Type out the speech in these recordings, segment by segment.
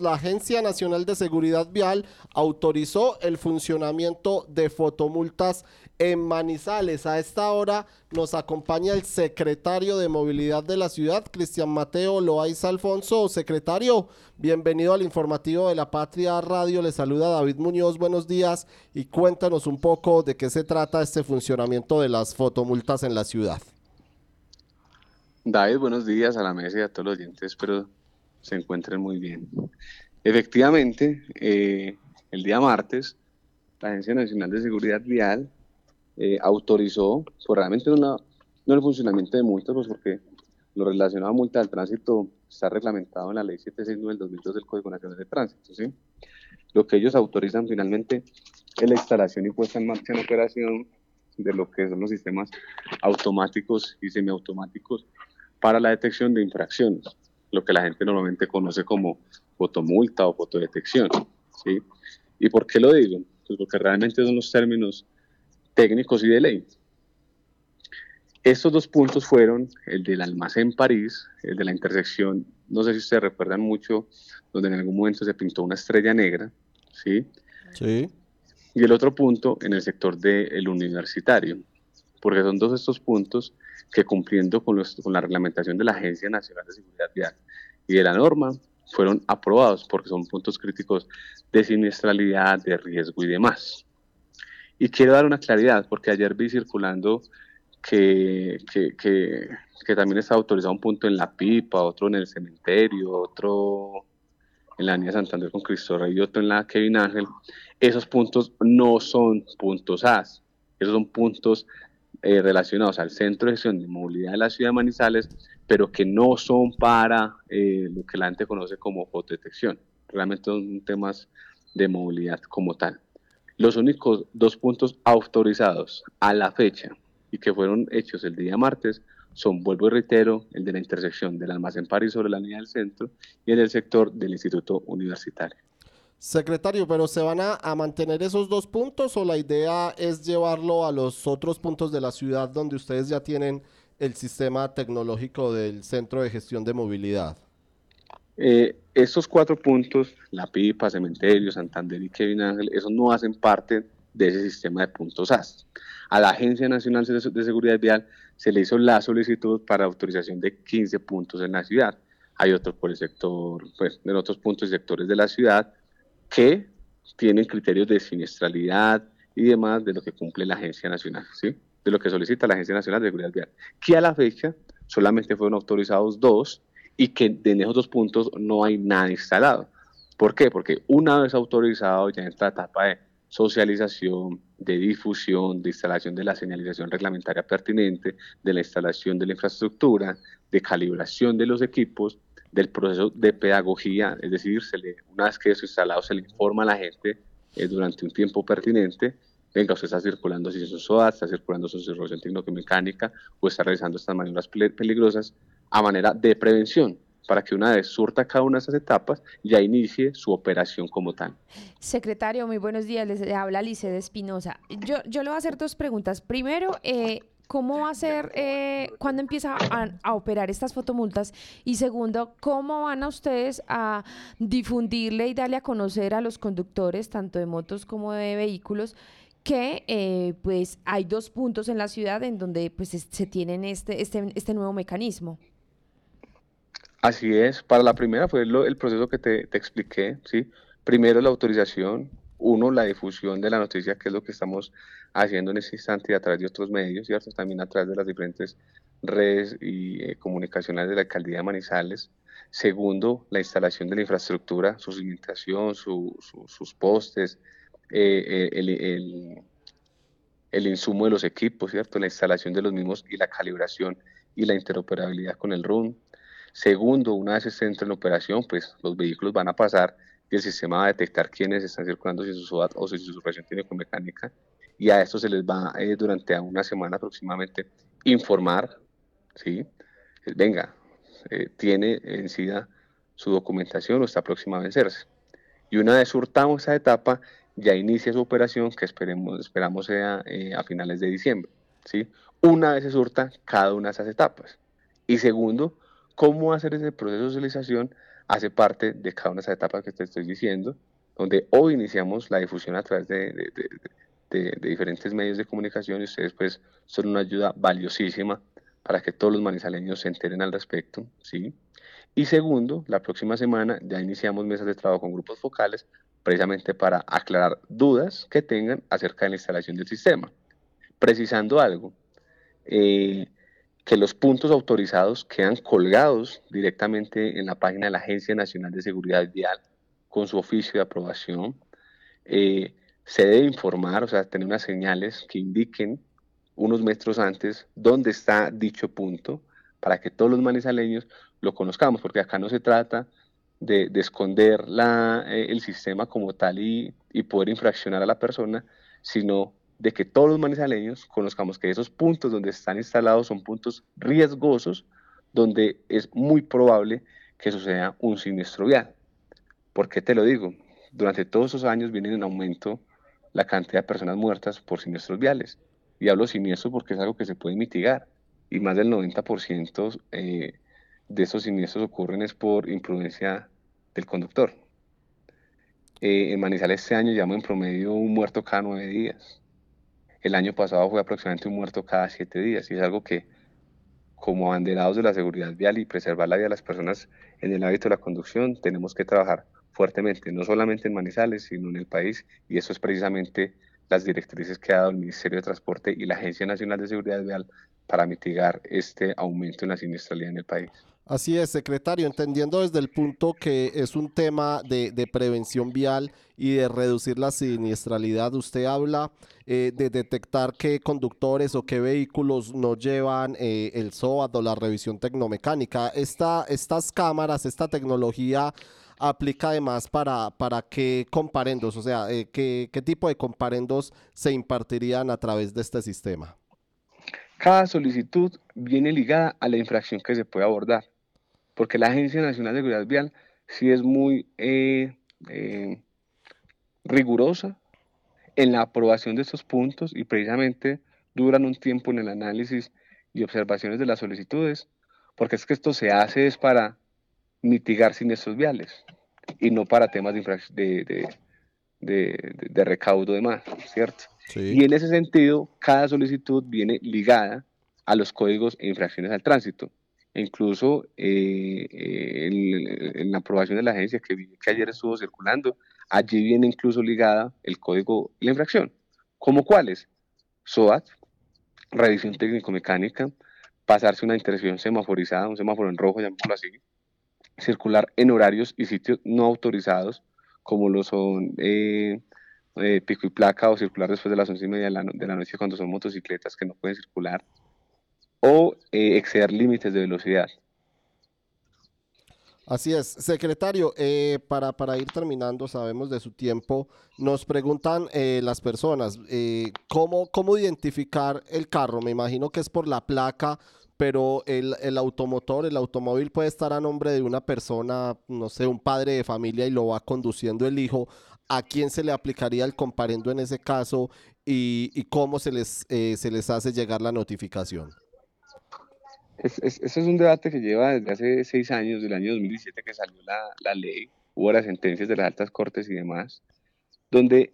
La Agencia Nacional de Seguridad Vial autorizó el funcionamiento de fotomultas en Manizales. A esta hora nos acompaña el secretario de Movilidad de la ciudad, Cristian Mateo Loaiza Alfonso. Secretario, bienvenido al informativo de la Patria Radio. Le saluda David Muñoz. Buenos días y cuéntanos un poco de qué se trata este funcionamiento de las fotomultas en la ciudad. David, buenos días a la mesa y a todos los oyentes. Espero se encuentren muy bien. Efectivamente, eh, el día martes, la Agencia Nacional de Seguridad Vial eh, autorizó, pues realmente no, el funcionamiento de multas, pues porque lo relacionado a multa del tránsito está reglamentado en la Ley 769 del 2002 del Código Nacional de Tránsito. ¿sí? Lo que ellos autorizan finalmente es la instalación y puesta en marcha en operación de lo que son los sistemas automáticos y semiautomáticos para la detección de infracciones lo que la gente normalmente conoce como fotomulta o fotodetección. ¿sí? ¿Y por qué lo digo? Pues porque realmente son los términos técnicos y de ley. Estos dos puntos fueron el del almacén París, el de la intersección, no sé si ustedes recuerdan mucho, donde en algún momento se pintó una estrella negra, ¿sí? Sí. Y el otro punto en el sector del universitario, porque son dos de estos puntos que cumpliendo con, con la reglamentación de la Agencia Nacional de Seguridad Vial y de la norma, fueron aprobados porque son puntos críticos de siniestralidad, de riesgo y demás. Y quiero dar una claridad, porque ayer vi circulando que, que, que, que, también está autorizado un punto en La Pipa, otro en el cementerio, otro en la Avenida Santander con Cristo Rey y otro en la Kevin Ángel. Esos puntos no son puntos AS, esos son puntos eh, relacionados al Centro de Gestión de Movilidad de la Ciudad de Manizales, pero que no son para eh, lo que la gente conoce como fotodetección. Realmente son temas de movilidad como tal. Los únicos dos puntos autorizados a la fecha y que fueron hechos el día martes son, vuelvo y reitero, el de la intersección del almacén París sobre la línea del centro y el del sector del Instituto Universitario. Secretario, pero ¿se van a, mantener esos dos puntos o la idea es llevarlo a los otros puntos de la ciudad donde ustedes ya tienen el sistema tecnológico del Centro de Gestión de Movilidad? Eh, estos cuatro puntos, La Pipa, Cementerio, Santander y Kevin Ángel, esos no hacen parte de ese sistema de puntos AS. A la Agencia Nacional de Seguridad Vial se le hizo la solicitud para autorización de 15 puntos en la ciudad. Hay otros por el sector, pues en otros puntos y sectores de la ciudad, que tienen criterios de siniestralidad y demás de lo que cumple la Agencia Nacional, ¿sí? de lo que solicita la Agencia Nacional de Seguridad Vial, que a la fecha solamente fueron autorizados dos y que en esos dos puntos no hay nada instalado. ¿Por qué? Porque una vez autorizado ya en esta etapa de socialización, de difusión, de instalación de la señalización reglamentaria pertinente, de la instalación de la infraestructura, de calibración de los equipos, del proceso de pedagogía, es decir, se le, una vez que eso instalado se le informa a la gente eh, durante un tiempo pertinente, venga, usted está circulando si su SOA, está circulando su circulación técnico-mecánica o está realizando estas maniobras peligrosas a manera de prevención para que una vez surta cada una de esas etapas ya inicie su operación como tal. Secretario, muy buenos días, les habla Lice de Espinosa. Yo, yo le voy a hacer dos preguntas. Primero, eh, ¿cómo va a ser, eh, cuándo empieza a, operar estas fotomultas? Y segundo, ¿cómo van a ustedes a difundirle y darle a conocer a los conductores, tanto de motos como de vehículos, que eh, pues hay dos puntos en la ciudad en donde pues se tienen este, este, este nuevo mecanismo? Así es, para la primera fue el proceso que te, te expliqué, ¿sí? Primero la autorización, uno, la difusión de la noticia, que es lo que estamos haciendo en este instante a través de otros medios, ¿cierto? También a través de las diferentes redes y eh, comunicacionales de la alcaldía de Manizales. Segundo, la instalación de la infraestructura, su cimentación, sus postes, eh, eh, el, el, el, insumo de los equipos, ¿cierto? La instalación de los mismos y la calibración y la interoperabilidad con el RUN. Segundo, una vez esté en operación, pues los vehículos van a pasar el sistema va a detectar quiénes están circulando sin su SOAT o si su superación tiene con mecánica y a esto se les va eh, durante una semana aproximadamente informar, ¿sí? Venga, eh, tiene en su documentación o está próxima a vencerse. Y una vez surtamos esa etapa, ya inicia su operación que esperemos, esperamos sea eh, a finales de diciembre, ¿sí? Una vez se surta cada una de esas etapas. Y segundo, cómo hacer ese proceso de socialización hace parte de cada una de esas etapas que te estoy diciendo, donde hoy iniciamos la difusión a través de, diferentes medios de comunicación y ustedes pues son una ayuda valiosísima para que todos los manizaleños se enteren al respecto, ¿sí? Y segundo, la próxima semana ya iniciamos mesas de trabajo con grupos focales precisamente para aclarar dudas que tengan acerca de la instalación del sistema. Precisando algo, eh, que los puntos autorizados quedan colgados directamente en la página de la Agencia Nacional de Seguridad Vial con su oficio de aprobación. Eh, se debe informar, o sea, tener unas señales que indiquen unos metros antes dónde está dicho punto para que todos los manizaleños lo conozcamos, porque acá no se trata de, esconder eh, el sistema como tal y, y, poder infraccionar a la persona, sino de que todos los manizaleños conozcamos que esos puntos donde están instalados son puntos riesgosos, donde es muy probable que suceda un siniestro vial. ¿Por qué te lo digo? Durante todos esos años viene en aumento la cantidad de personas muertas por siniestros viales. Y hablo siniestros porque es algo que se puede mitigar. Y más del 90% eh, de esos siniestros ocurren es por imprudencia del conductor. Eh, en Manizales este año llevamos en promedio un muerto cada nueve días. El año pasado fue aproximadamente un muerto cada siete días y es algo que como abanderados de la seguridad vial y preservar la vida de las personas en el hábito de la conducción tenemos que trabajar fuertemente, no solamente en Manizales, sino en el país y eso es precisamente las directrices que ha dado el Ministerio de Transporte y la Agencia Nacional de Seguridad Vial para mitigar este aumento en la siniestralidad en el país. Así es, secretario, entendiendo desde el punto que es un tema de, prevención vial y de reducir la siniestralidad, usted habla eh, de detectar qué conductores o qué vehículos no llevan eh, el SOAT o la revisión tecnomecánica. Esta, estas cámaras, esta tecnología aplica además para, para qué comparendos, o sea, eh, qué, qué tipo de comparendos se impartirían a través de este sistema. Cada solicitud viene ligada a la infracción que se puede abordar porque la Agencia Nacional de Seguridad Vial sí es muy eh, eh, rigurosa en la aprobación de estos puntos y precisamente duran un tiempo en el análisis y observaciones de las solicitudes, porque es que esto se hace es para mitigar siniestros viales y no para temas de, de, recaudo de más, ¿cierto? Y en ese sentido, cada solicitud viene ligada a los códigos e infracciones al tránsito incluso eh, en, la aprobación de la agencia que, ayer estuvo circulando, allí viene incluso ligada el código y la infracción. ¿Cómo cuáles? SOAT, revisión técnico-mecánica, pasarse una intersección semaforizada, un semáforo en rojo, llamémoslo así, circular en horarios y sitios no autorizados, como lo son eh, eh, pico y placa, o circular después de las once y media de la, de la noche cuando son motocicletas que no pueden circular, o eh, exceder límites de velocidad. Así es, secretario, eh, para, para, ir terminando, sabemos de su tiempo, nos preguntan eh, las personas, ¿cómo, ¿cómo identificar el carro? Me imagino que es por la placa, pero el, el, automotor, el automóvil puede estar a nombre de una persona, no sé, un padre de familia y lo va conduciendo el hijo. ¿A quién se le aplicaría el comparendo en ese caso y, y cómo se les, se les hace llegar la notificación? Es, ese es un debate que lleva desde hace seis años, del año 2017 que salió la, la ley, hubo las sentencias de las altas cortes y demás, donde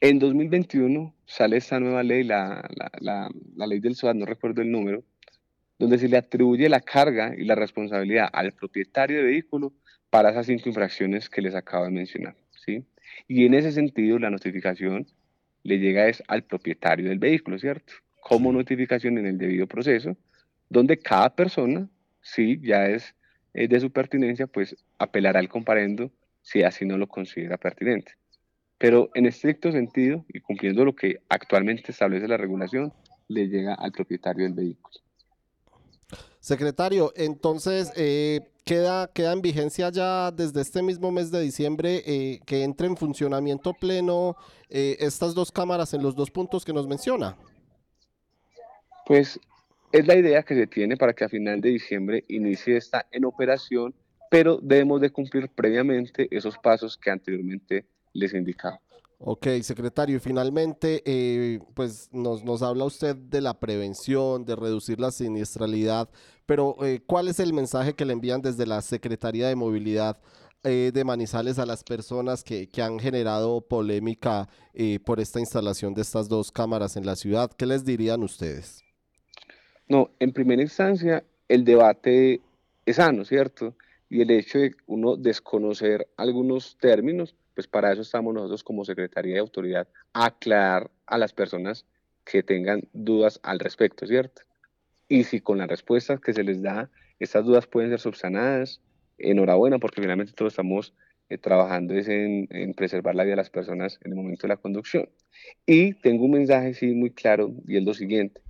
en 2021 sale esta nueva ley, la, la, la, ley del SOAT, no recuerdo el número, donde se le atribuye la carga y la responsabilidad al propietario de vehículo para esas cinco infracciones que les acabo de mencionar. ¿sí? Y en ese sentido, la notificación le llega es al propietario del vehículo, ¿cierto? Como notificación en el debido proceso, donde cada persona, si ya es eh, de su pertinencia, pues apelará al comparendo si así no lo considera pertinente. Pero en estricto sentido, y cumpliendo lo que actualmente establece la regulación, le llega al propietario del vehículo. Secretario, entonces, eh, queda, queda en vigencia ya desde este mismo mes de diciembre eh, que entre en funcionamiento pleno estas dos cámaras en los dos puntos que nos menciona. Pues es la idea que se tiene para que a final de diciembre inicie esta en operación, pero debemos de cumplir previamente esos pasos que anteriormente les indicaba. Ok, secretario, y finalmente, eh, pues nos, habla usted de la prevención, de reducir la siniestralidad, pero eh, ¿cuál es el mensaje que le envían desde la Secretaría de Movilidad eh, de Manizales a las personas que, que han generado polémica por esta instalación de estas dos cámaras en la ciudad? ¿Qué les dirían ustedes? No, en primera instancia, el debate es sano, ¿cierto? Y el hecho de uno desconocer algunos términos, pues para eso estamos nosotros como Secretaría de Autoridad, aclarar a las personas que tengan dudas al respecto, ¿cierto? Y si con las respuestas que se les da, estas dudas pueden ser subsanadas, enhorabuena, porque finalmente todos estamos eh, trabajando en, en, preservar la vida de las personas en el momento de la conducción. Y tengo un mensaje, sí, muy claro, y es lo siguiente.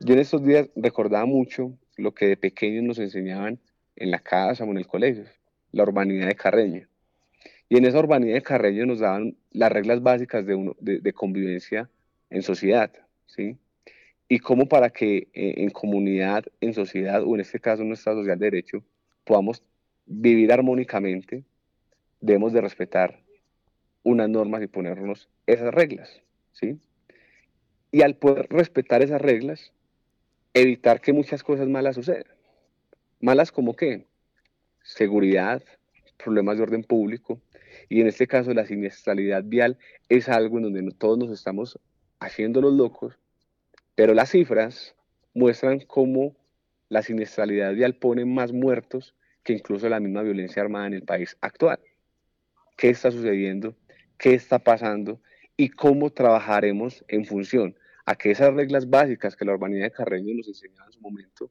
Yo en estos días recordaba mucho lo que de pequeños nos enseñaban en la casa o en el colegio, la urbanidad de Carreño. Y en esa urbanidad de Carreño nos daban las reglas básicas de, de, convivencia en sociedad, ¿sí? Y cómo para que eh, en comunidad, en sociedad, o en este caso en nuestra social de derecho, podamos vivir armónicamente, debemos de respetar unas normas y ponernos esas reglas, ¿sí? Y al poder respetar esas reglas, evitar que muchas cosas malas sucedan. Malas como qué? Seguridad, problemas de orden público, y en este caso la siniestralidad vial es algo en donde todos nos estamos haciendo los locos, pero las cifras muestran cómo la siniestralidad vial pone más muertos que incluso la misma violencia armada en el país actual. ¿Qué está sucediendo? ¿Qué está pasando? ¿Y cómo trabajaremos en función a que esas reglas básicas que la urbanidad de Carreño nos enseñaba en su momento,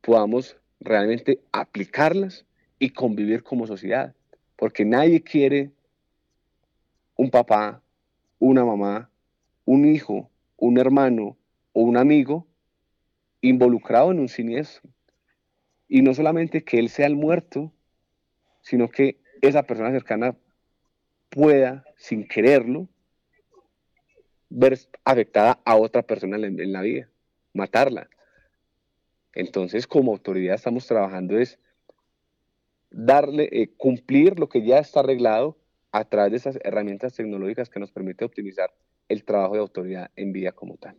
podamos realmente aplicarlas y convivir como sociedad? porque nadie quiere un papá, una mamá, un hijo, un hermano o un amigo involucrado en un siniestro. Y no solamente que él sea el muerto, sino que esa persona cercana pueda, sin quererlo, ver afectada a otra persona en, la vida, matarla. Entonces, como autoridad estamos trabajando es darle, eh, cumplir lo que ya está arreglado a través de esas herramientas tecnológicas que nos permite optimizar el trabajo de autoridad en vía como tal.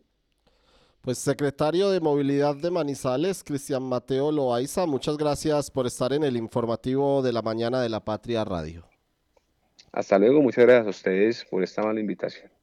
Pues secretario de Movilidad de Manizales, Cristian Mateo Loaiza, muchas gracias por estar en el informativo de la mañana de la Patria Radio. Hasta luego, muchas gracias a ustedes por esta mala invitación.